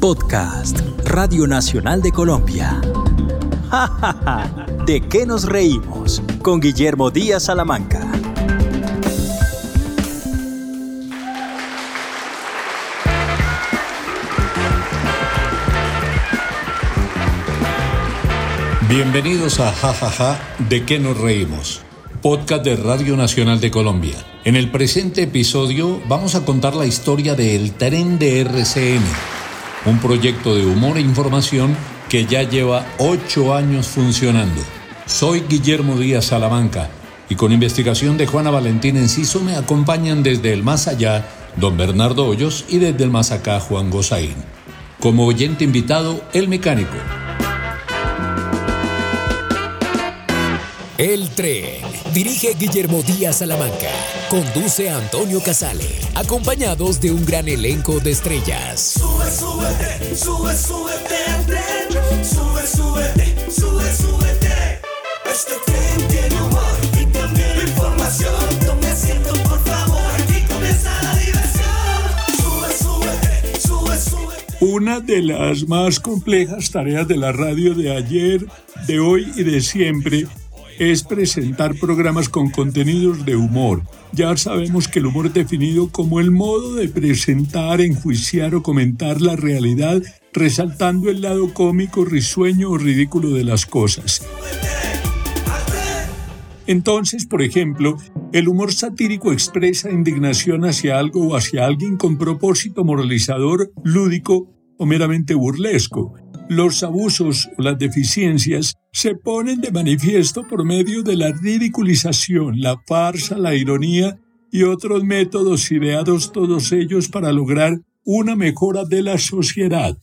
Podcast Radio Nacional de Colombia. ¡Ja, ja, ja! ¿De qué nos reímos? Con Guillermo Díaz Salamanca. Bienvenidos a Jajaja, ¿de qué nos reímos? Podcast de Radio Nacional de Colombia. En el presente episodio vamos a contar la historia del tren de RCN, un proyecto de humor e información que ya lleva ocho años funcionando. Soy Guillermo Díaz Salamanca y con investigación de Juana Valentín Enciso me acompañan desde el más allá don Bernardo Hoyos y desde el más acá Juan Gozaín. Como oyente invitado, el mecánico. El tren. Dirige Guillermo Díaz Salamanca. Conduce Antonio Casale. Acompañados de un gran elenco de estrellas. Sube, súbete, sube, súbete al tren. Sube, súbete, sube, súbete. Este tren tiene humor y también información. Tome asiento, por favor. Aquí comienza la diversión. Sube, súbete, sube, súbete. Una de las más complejas tareas de la radio de ayer, de hoy y de siempre es presentar programas con contenidos de humor. Ya sabemos que el humor es definido como el modo de presentar, enjuiciar o comentar la realidad, resaltando el lado cómico, risueño o ridículo de las cosas. Entonces, por ejemplo, el humor satírico expresa indignación hacia algo o hacia alguien con propósito moralizador, lúdico o meramente burlesco. Los abusos o las deficiencias se ponen de manifiesto por medio de la ridiculización, la farsa, la ironía y otros métodos ideados todos ellos para lograr una mejora de la sociedad.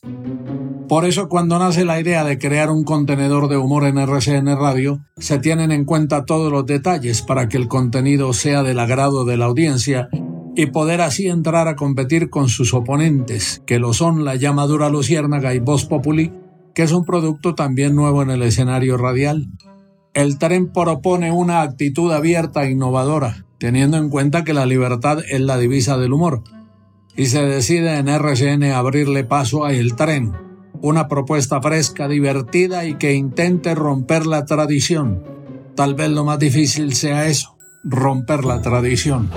Por eso cuando nace la idea de crear un contenedor de humor en RCN Radio, se tienen en cuenta todos los detalles para que el contenido sea del agrado de la audiencia y poder así entrar a competir con sus oponentes, que lo son la llamadura Luciérnaga y Voz Populi, que es un producto también nuevo en el escenario radial. El tren propone una actitud abierta e innovadora, teniendo en cuenta que la libertad es la divisa del humor, y se decide en RCN abrirle paso a El Tren, una propuesta fresca, divertida y que intente romper la tradición. Tal vez lo más difícil sea eso, romper la tradición.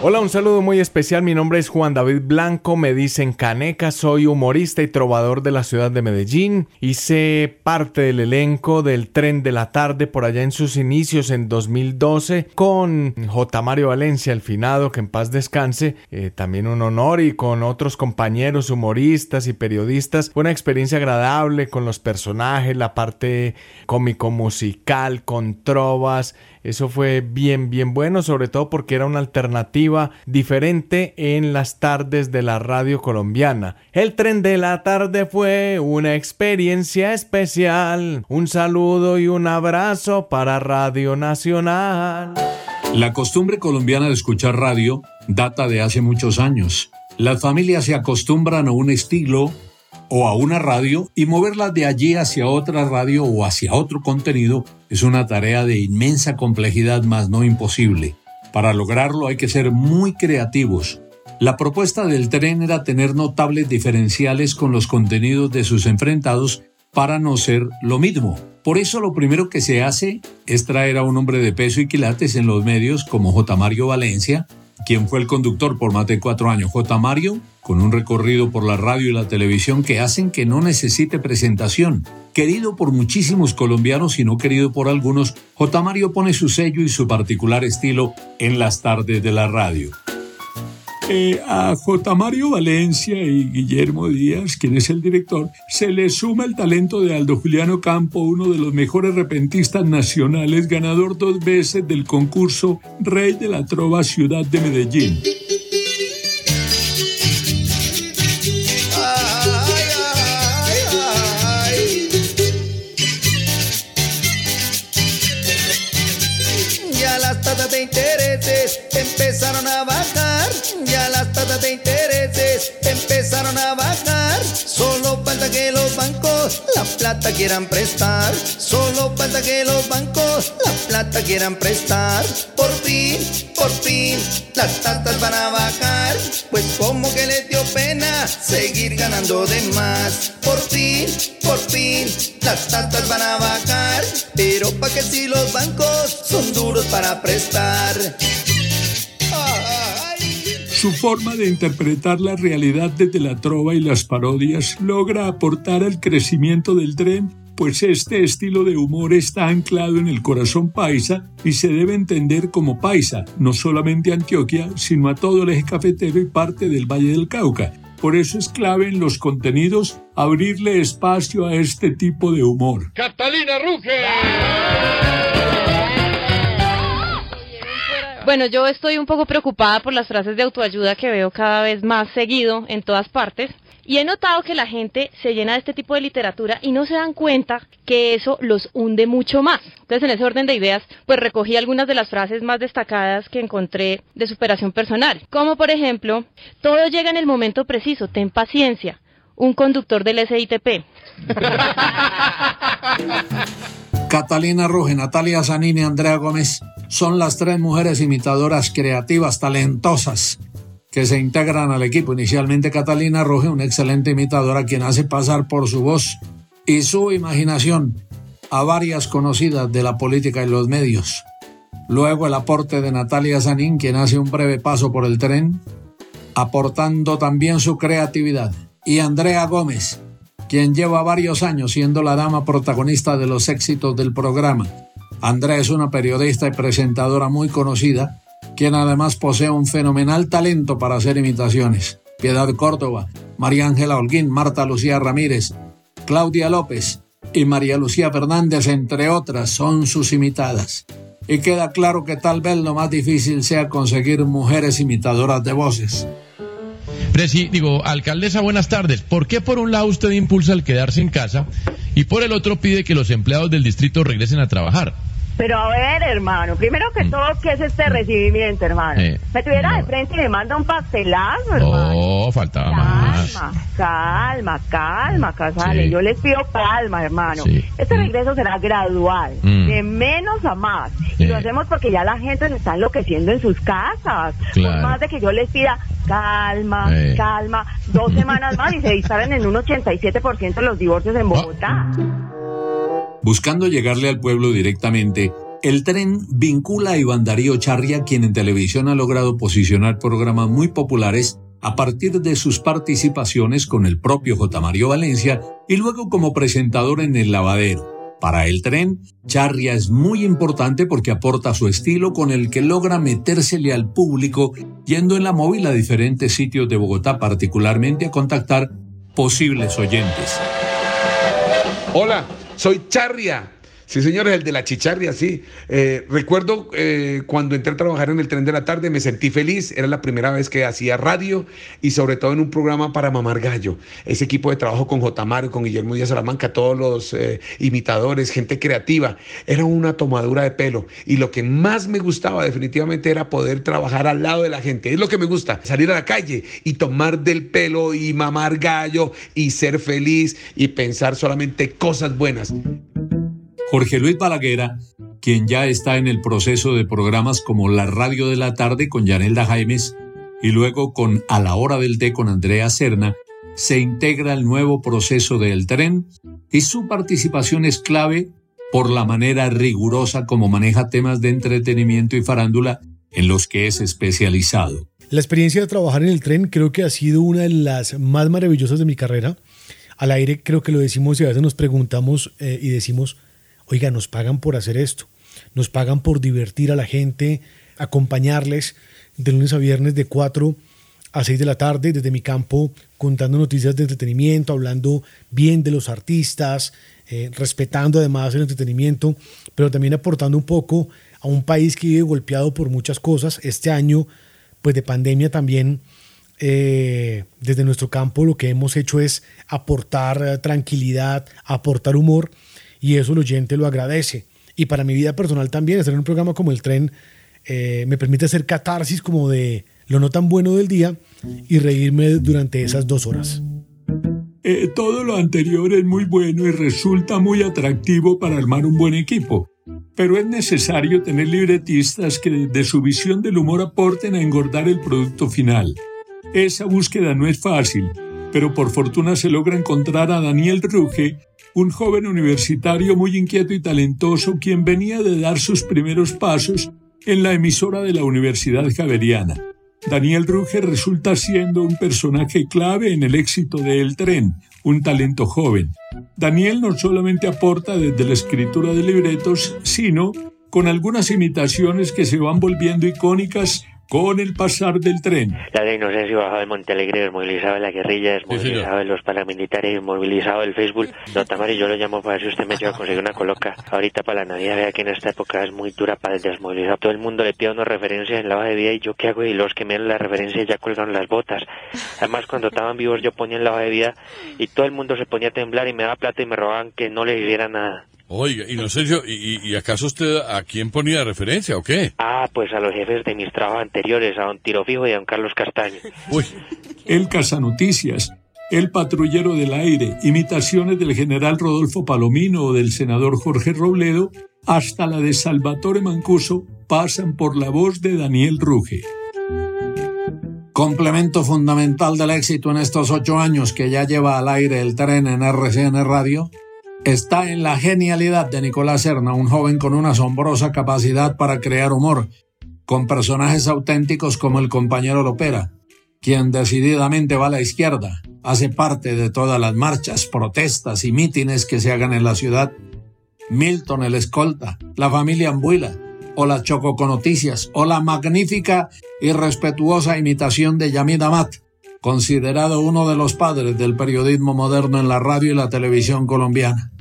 Hola, un saludo muy especial. Mi nombre es Juan David Blanco, me dicen Caneca, soy humorista y trovador de la ciudad de Medellín. Hice parte del elenco del Tren de la Tarde por allá en sus inicios en 2012 con J. Mario Valencia, el finado, que en paz descanse. Eh, también un honor y con otros compañeros humoristas y periodistas. Fue una experiencia agradable con los personajes, la parte cómico musical, con trovas. Eso fue bien, bien bueno, sobre todo porque era una alternativa diferente en las tardes de la radio colombiana. El tren de la tarde fue una experiencia especial. Un saludo y un abrazo para Radio Nacional. La costumbre colombiana de escuchar radio data de hace muchos años. Las familias se acostumbran a un estilo o a una radio y moverlas de allí hacia otra radio o hacia otro contenido es una tarea de inmensa complejidad más no imposible. Para lograrlo hay que ser muy creativos. La propuesta del tren era tener notables diferenciales con los contenidos de sus enfrentados para no ser lo mismo. Por eso lo primero que se hace es traer a un hombre de peso y quilates en los medios como J. Mario Valencia, quien fue el conductor por más de cuatro años, J. Mario, con un recorrido por la radio y la televisión que hacen que no necesite presentación. Querido por muchísimos colombianos y no querido por algunos, J. Mario pone su sello y su particular estilo en las tardes de la radio. Eh, a J. Mario Valencia y Guillermo Díaz, quien es el director, se le suma el talento de Aldo Juliano Campo, uno de los mejores repentistas nacionales, ganador dos veces del concurso Rey de la Trova Ciudad de Medellín. Que los bancos la plata quieran prestar. Solo falta que los bancos la plata quieran prestar. Por fin, por fin, las tasas van a bajar. Pues como que les dio pena seguir ganando de más. Por fin, por fin, las tasas van a bajar. Pero pa' que si los bancos son duros para prestar. Su forma de interpretar la realidad desde la trova y las parodias logra aportar al crecimiento del tren, pues este estilo de humor está anclado en el corazón paisa y se debe entender como paisa, no solamente Antioquia, sino a todo el eje cafetero y parte del Valle del Cauca. Por eso es clave en los contenidos abrirle espacio a este tipo de humor. ¡Catalina Ruge! Bueno, yo estoy un poco preocupada por las frases de autoayuda que veo cada vez más seguido en todas partes. Y he notado que la gente se llena de este tipo de literatura y no se dan cuenta que eso los hunde mucho más. Entonces, en ese orden de ideas, pues recogí algunas de las frases más destacadas que encontré de superación personal. Como por ejemplo, todo llega en el momento preciso, ten paciencia. Un conductor del SITP. Catalina Ruge, Natalia Zanini, Andrea Gómez son las tres mujeres imitadoras creativas, talentosas, que se integran al equipo. Inicialmente Catalina Ruge, una excelente imitadora, quien hace pasar por su voz y su imaginación a varias conocidas de la política y los medios. Luego el aporte de Natalia Zanin, quien hace un breve paso por el tren, aportando también su creatividad. Y Andrea Gómez, quien lleva varios años siendo la dama protagonista de los éxitos del programa. Andrea es una periodista y presentadora muy conocida, quien además posee un fenomenal talento para hacer imitaciones. Piedad Córdoba, María Ángela Holguín, Marta Lucía Ramírez, Claudia López y María Lucía Fernández, entre otras, son sus imitadas. Y queda claro que tal vez lo más difícil sea conseguir mujeres imitadoras de voces. Presi, digo, alcaldesa, buenas tardes. ¿Por qué por un lado usted impulsa el quedarse en casa y por el otro pide que los empleados del distrito regresen a trabajar? Pero a ver, hermano, primero que todo, ¿qué es este recibimiento, hermano? Eh, me tuviera de no. frente y me manda un pastelazo, hermano. Oh, faltaba más. Calma, calma, calma, Casale. Sí. Yo les pido calma, hermano. Sí. Este Mm. regreso será gradual, Mm. de menos a más. Sí. Y lo hacemos porque ya la gente se está enloqueciendo en sus casas. Por más de que yo les pida calma, Eh. calma, dos semanas más y se disparan en un 87% los divorcios Ah. en Bogotá. Buscando llegarle al pueblo directamente, el tren vincula a Iván Darío Charria, quien en televisión ha logrado posicionar programas muy populares a partir de sus participaciones con el propio J. Mario Valencia y luego como presentador en El Lavadero. Para el tren, Charria es muy importante porque aporta su estilo con el que logra metérsele al público yendo en la móvil a diferentes sitios de Bogotá, particularmente a contactar posibles oyentes. Hola, soy Charria. Sí, señores, el de la chicharria, sí. Eh, recuerdo eh, cuando entré a trabajar en el tren de la tarde, me sentí feliz. Era la primera vez que hacía radio y sobre todo en un programa para Mamar Gallo. Ese equipo de trabajo con J. Mario, con Guillermo Díaz Salamanca, todos los eh, imitadores, gente creativa. Era una tomadura de pelo. Y lo que más me gustaba definitivamente era poder trabajar al lado de la gente. Es lo que me gusta, salir a la calle y tomar del pelo y mamar gallo y ser feliz y pensar solamente cosas buenas. Jorge Luis Balaguera, quien ya está en el proceso de programas como La Radio de la Tarde con Yanelda Jaimes y luego con A la Hora del Té con Andrea Serna, se integra al nuevo proceso del tren y su participación es clave por la manera rigurosa como maneja temas de entretenimiento y farándula en los que es especializado. La experiencia de trabajar en el tren creo que ha sido una de las más maravillosas de mi carrera. Al aire creo que lo decimos y a veces nos preguntamos eh, y decimos, oiga, nos pagan por hacer esto, nos pagan por divertir a la gente, acompañarles de lunes a viernes de 4 a 6 de la tarde desde mi campo contando noticias de entretenimiento, hablando bien de los artistas, eh, respetando además el entretenimiento, pero también aportando un poco a un país que vive golpeado por muchas cosas. Este año, pues de pandemia también, eh, desde nuestro campo lo que hemos hecho es aportar eh, tranquilidad, aportar humor y eso el oyente lo agradece. Y para mi vida personal también, hacer un programa como El Tren eh, me permite hacer catarsis como de lo no tan bueno del día y reírme durante esas dos horas. Eh, todo lo anterior es muy bueno y resulta muy atractivo para armar un buen equipo. Pero es necesario tener libretistas que desde su visión del humor aporten a engordar el producto final. Esa búsqueda no es fácil, pero por fortuna se logra encontrar a Daniel Ruge, un joven universitario muy inquieto y talentoso quien venía de dar sus primeros pasos en la emisora de la Universidad Javeriana. Daniel Ruge resulta siendo un personaje clave en el éxito de El Tren, un talento joven. Daniel no solamente aporta desde la escritura de libretos, sino con algunas imitaciones que se van volviendo icónicas con el pasar del tren. La ley no sé si bajaba el Montealegre, desmovilizaba la guerrilla, desmovilizaba los paramilitares, desmovilizaba el Facebook. No, Tamari, yo lo llamo para ver si usted me lleva a conseguir una coloca. Ahorita para la Navidad, vea que en esta época es muy dura para desmovilizar. Todo el mundo le pide una referencia en la hoja de vida y yo qué hago y los que me dan la referencia ya colgaron las botas. Además, cuando estaban vivos yo ponía en la hoja de vida y todo el mundo se ponía a temblar y me daba plata y me robaban que no le hiciera nada. Oiga, Inocencio, ¿y, ¿y acaso usted a quién ponía referencia o qué? Ah, pues a los jefes de mis trabajos anteriores, a don Tiro Fijo y a don Carlos Castaño. Uy. El Casanoticias, El Patrullero del Aire, imitaciones del general Rodolfo Palomino o del senador Jorge Robledo, hasta la de Salvatore Mancuso, pasan por la voz de Daniel Ruge. Complemento fundamental del éxito en estos ocho años que ya lleva al aire el tren en RCN Radio está en la genialidad de Nicolás Serna, un joven con una asombrosa capacidad para crear humor, con personajes auténticos como el compañero Lopera, quien decididamente va a la izquierda, hace parte de todas las marchas, protestas y mítines que se hagan en la ciudad. Milton el escolta, la familia Ambuila, o la Chococo Noticias, o la magnífica y respetuosa imitación de Yamid Amat, considerado uno de los padres del periodismo moderno en la radio y la televisión colombiana.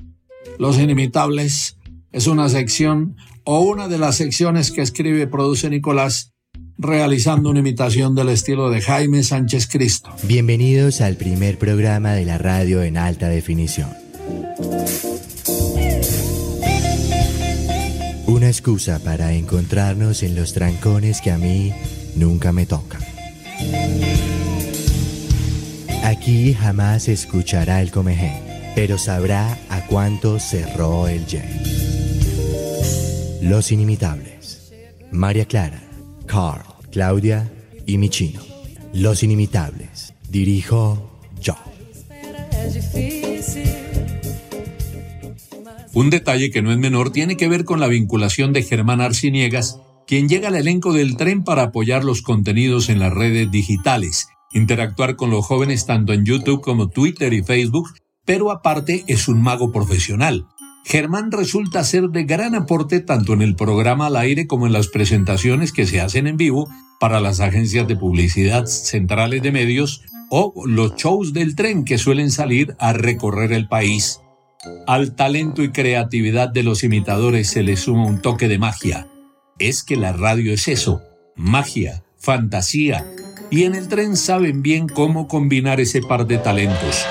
Los Inimitables es una sección o una de las secciones que escribe y produce Nicolás, realizando una imitación del estilo de Jaime Sánchez Cristo. Bienvenidos al primer programa de la radio en alta definición. Una excusa para encontrarnos en los trancones que a mí nunca me tocan. Aquí jamás escuchará el comején, pero sabrá a cuánto cerró el yen. Los inimitables. María Clara, Carl, Claudia y Michino. Los inimitables. Dirijo yo. Un detalle que no es menor tiene que ver con la vinculación de Germán Arciniegas, quien llega al elenco del tren para apoyar los contenidos en las redes digitales, interactuar con los jóvenes tanto en YouTube como Twitter y Facebook, pero aparte es un mago profesional. Germán resulta ser de gran aporte tanto en el programa al aire como en las presentaciones que se hacen en vivo para las agencias de publicidad centrales de medios o los shows del tren que suelen salir a recorrer el país. Al talento y creatividad de los imitadores se le suma un toque de magia. Es que la radio es eso, magia, fantasía, y en el tren saben bien cómo combinar ese par de talentos.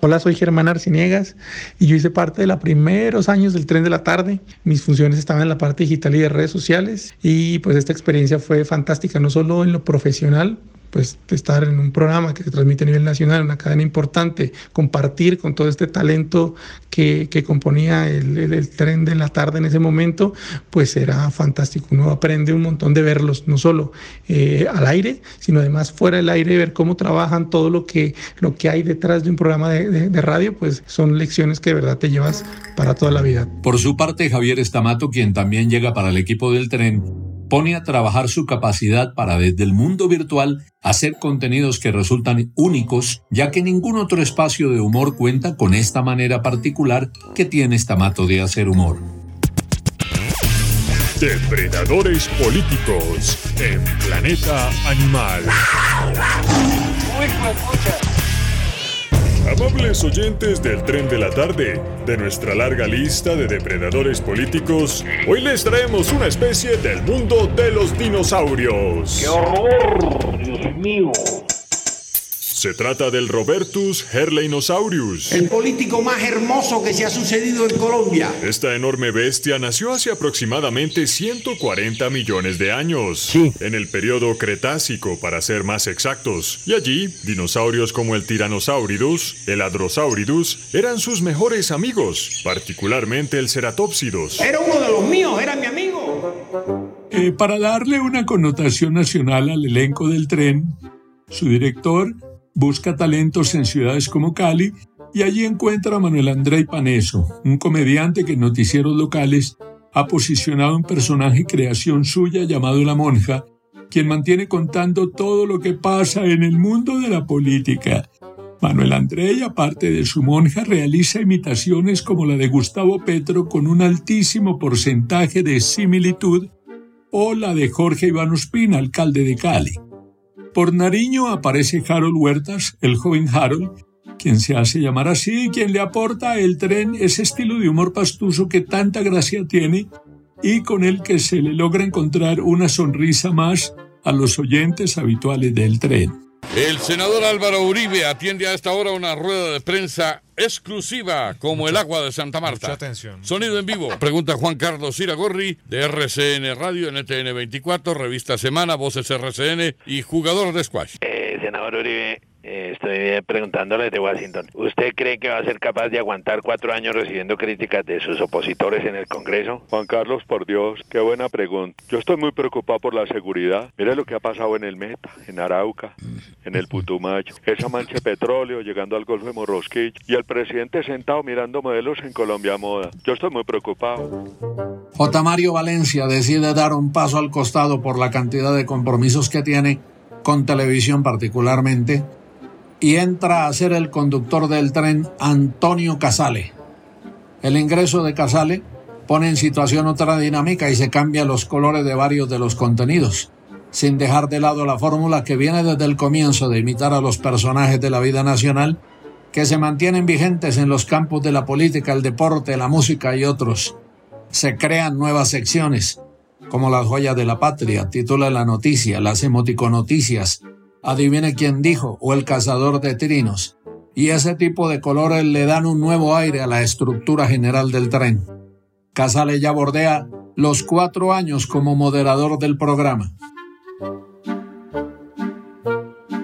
Hola, soy Germán Arciniegas y yo hice parte de los primeros años del tren de la tarde. Mis funciones estaban en la parte digital y de redes sociales y pues esta experiencia fue fantástica, no solo en lo profesional, pues estar en un programa que se transmite a nivel nacional, una cadena importante, compartir con todo este talento que, que componía el, el, tren de la tarde en ese momento, pues era fantástico. Uno aprende un montón de verlos, no solo eh, al aire, sino además fuera del aire, ver cómo trabajan, todo lo que, lo que hay detrás de un programa de, de, de radio, pues son lecciones que de verdad te llevas para toda la vida. Por su parte, Javier Estamato, quien también llega para el equipo del tren, pone a trabajar su capacidad para desde el mundo virtual hacer contenidos que resultan únicos, ya que ningún otro espacio de humor cuenta con esta manera particular que tiene Stamato de hacer humor. Depredadores políticos en Planeta Animal. Amables oyentes del tren de la tarde, de nuestra larga lista de depredadores políticos, hoy les traemos una especie del mundo de los dinosaurios. ¡Qué horror! ¡Dios mío! Se trata del Robertus Herleinosaurus. El político más hermoso que se ha sucedido en Colombia. Esta enorme bestia nació hace aproximadamente 140 millones de años. Sí. En el periodo Cretácico, para ser más exactos. Y allí, dinosaurios como el Tyrannosauridus, el Hadrosauridus, eran sus mejores amigos, particularmente el Ceratopsidos. Era uno de los míos, era mi amigo. Eh, para darle una connotación nacional al elenco del tren, su director, busca talentos en ciudades como Cali y allí encuentra a Manuel André Paneso, un comediante que en noticieros locales ha posicionado un personaje creación suya llamado La Monja, quien mantiene contando todo lo que pasa en el mundo de la política. Manuel André, aparte de su monja, realiza imitaciones como la de Gustavo Petro con un altísimo porcentaje de similitud o la de Jorge Iván Ospina, alcalde de Cali. Por Nariño aparece Harold Huertas, el joven Harold, quien se hace llamar así quien le aporta el tren ese estilo de humor pastuso que tanta gracia tiene y con el que se le logra encontrar una sonrisa más a los oyentes habituales del tren. El senador Álvaro Uribe atiende a esta hora una rueda de prensa exclusiva como el agua de Santa Marta. Mucha atención. Sonido en vivo. Pregunta Juan Carlos Iragorri de RCN Radio, NTN 24, Revista Semana, Voces RCN y jugador de squash. Eh, senador Uribe, estoy preguntándole de Washington. ¿Usted cree que va a ser capaz de aguantar cuatro años recibiendo críticas de sus opositores en el Congreso? Juan Carlos, por Dios, qué buena pregunta. Yo estoy muy preocupado por la seguridad. Mire lo que ha pasado en el Meta, en Arauca, en el Putumayo. Esa mancha de petróleo llegando al Golfo de Morrosquillo y el presidente sentado mirando modelos en Colombia Moda. Yo estoy muy preocupado. J. Mario Valencia decide dar un paso al costado por la cantidad de compromisos que tiene con televisión particularmente y entra a ser el conductor del tren Antonio Casale. El ingreso de Casale pone en situación otra dinámica y se cambian los colores de varios de los contenidos, sin dejar de lado la fórmula que viene desde el comienzo de imitar a los personajes de la vida nacional que se mantienen vigentes en los campos de la política, el deporte, la música y otros. Se crean nuevas secciones, como las joyas de la patria, titula la noticia, las emoticonoticias, adivine quién dijo, o el cazador de trinos. Y ese tipo de colores le dan un nuevo aire a la estructura general del tren. Casale ya bordea los cuatro años como moderador del programa.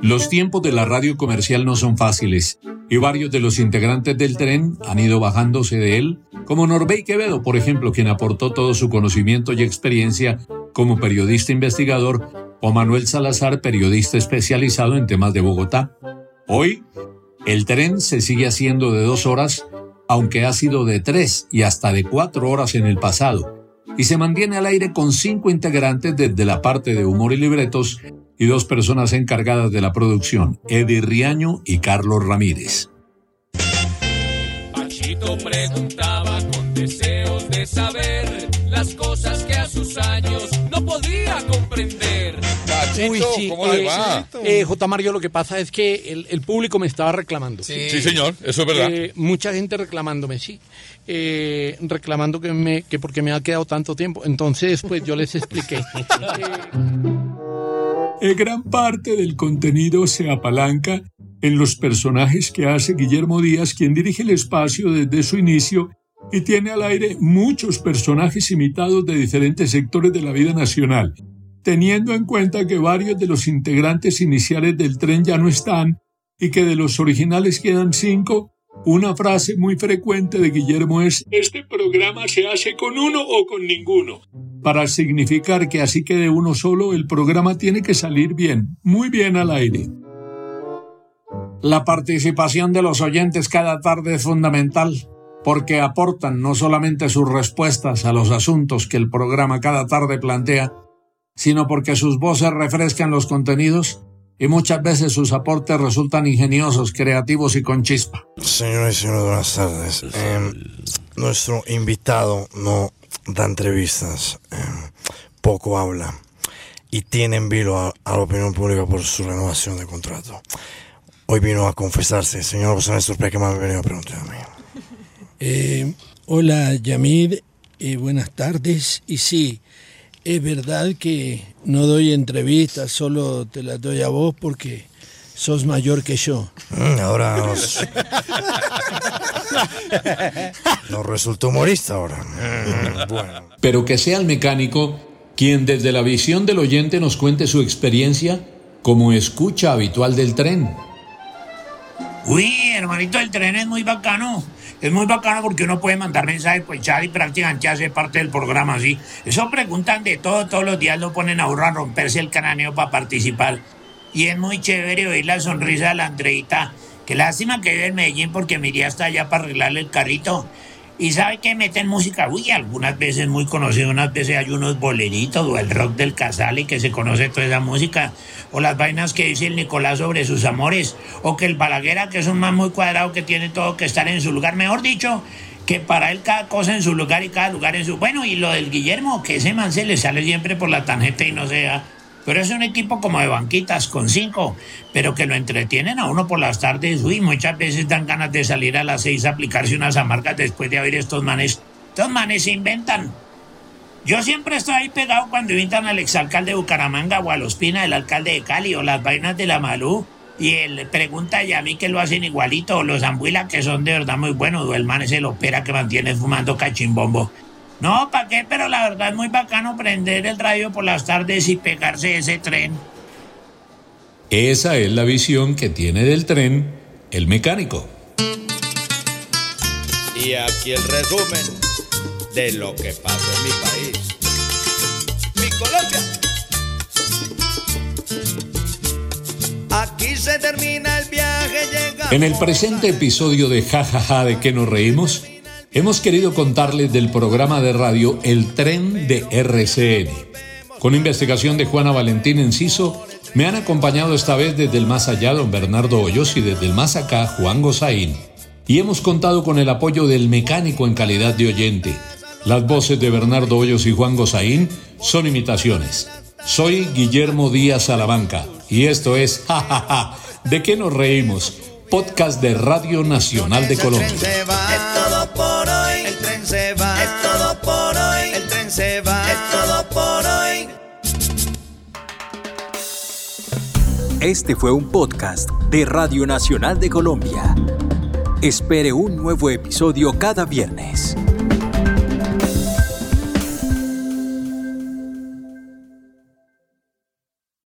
Los tiempos de la radio comercial no son fáciles y varios de los integrantes del tren han ido bajándose de él, como Norbey Quevedo, por ejemplo, quien aportó todo su conocimiento y experiencia como periodista investigador, o Manuel Salazar, periodista especializado en temas de Bogotá. Hoy, el tren se sigue haciendo de dos horas, aunque ha sido de tres y hasta de cuatro horas en el pasado, y se mantiene al aire con cinco integrantes desde la parte de humor y libretos y dos personas encargadas de la producción, Eddie Riaño y Carlos Ramírez. Pachito preguntaba con deseos de saber Uy, ¿cómo le va? Eh, J. Mario, lo que pasa es que el, el público me estaba reclamando. Sí. Sí, señor, eso es verdad. Eh, mucha gente reclamándome, sí. Eh, reclamando que, me, que porque me ha quedado tanto tiempo. Entonces, pues yo les expliqué. Eh, gran parte del contenido se apalanca en los personajes que hace Guillermo Díaz, quien dirige el espacio desde su inicio y tiene al aire muchos personajes imitados de diferentes sectores de la vida nacional, teniendo en cuenta que varios de los integrantes iniciales del tren ya no están y que de los originales quedan cinco, una frase muy frecuente de Guillermo es Este programa se hace con uno o con ninguno. Para significar que así quede uno solo, el programa tiene que salir bien, muy bien al aire. La participación de los oyentes cada tarde es fundamental porque aportan no solamente sus respuestas a los asuntos que el programa cada tarde plantea, sino porque sus voces refrescan los contenidos y muchas veces sus aportes resultan ingeniosos, creativos y con chispa. Señores y señores, buenas tardes. Eh, nuestro invitado no da entrevistas, eh, poco habla y tiene en vilo a, a la opinión pública por su renovación de contrato. Hoy vino a confesarse. Señor José Néstor Pequeman, me venido a preguntarme. Eh, hola Yamid, eh, buenas tardes. Y sí, es verdad que no doy entrevistas, solo te las doy a vos porque sos mayor que yo. Mm, ahora nos, nos resultó humorista ahora. Mm, bueno. Pero que sea el mecánico quien desde la visión del oyente nos cuente su experiencia como escucha habitual del tren. Uy, hermanito, el tren es muy bacano. Es muy bacano porque uno puede mandar mensajes por chat y prácticamente hace parte del programa así. Eso preguntan de todo, todos los días lo ponen a uno a romperse el cráneo para participar. y es muy chévere oír la sonrisa de la Andreita. Qué lástima que vive en Medellín porque me iría hasta allá para arreglarle el carrito. Y sabe que meten música, uy, algunas veces muy conocido, unas veces hay unos boleritos o el rock del y que se conoce toda esa música, o las vainas que dice el Nicolás sobre sus amores, o que el Balaguera, que es un man muy cuadrado que tiene todo que estar en su lugar, mejor dicho, que para él cada cosa en su lugar y cada lugar en su... Bueno, y lo del Guillermo, que ese man se le sale siempre por la tangente y no sea pero es un equipo como de banquitas con cinco, pero que lo entretienen a uno por las tardes. Uy, muchas veces dan ganas de salir a las seis a aplicarse unas amargas después de oír estos manes. Estos manes se inventan. Yo siempre estoy ahí pegado cuando invitan al exalcalde de Bucaramanga o a los Pina, el alcalde de Cali o las vainas de la Malú. Y él pregunta y a mí que lo hacen igualito, o los Ambuila que son de verdad muy buenos, o el man es el opera que mantiene fumando cachimbombo. No, ¿para qué? Pero la verdad es muy bacano prender el radio por las tardes y pegarse ese tren. Esa es la visión que tiene del tren el mecánico. Y aquí el resumen de lo que pasa en mi país. Mi Colombia. Aquí se termina el viaje. En el presente episodio de Jajaja de que nos reímos, hemos querido contarles del programa de radio El Tren de RCN. Con investigación de Juana Valentín Enciso, me han acompañado esta vez desde el más allá don Bernardo Hoyos y desde el más acá Juan Gozaín. Y hemos contado con el apoyo del mecánico en calidad de oyente. Las voces de Bernardo Hoyos y Juan Gozaín son imitaciones. Soy Guillermo Díaz Salamanca y esto es Jajaja, ¿de qué nos reímos? Podcast de Radio Nacional de Colombia. Este fue un podcast de Radio Nacional de Colombia. Espere un nuevo episodio cada viernes.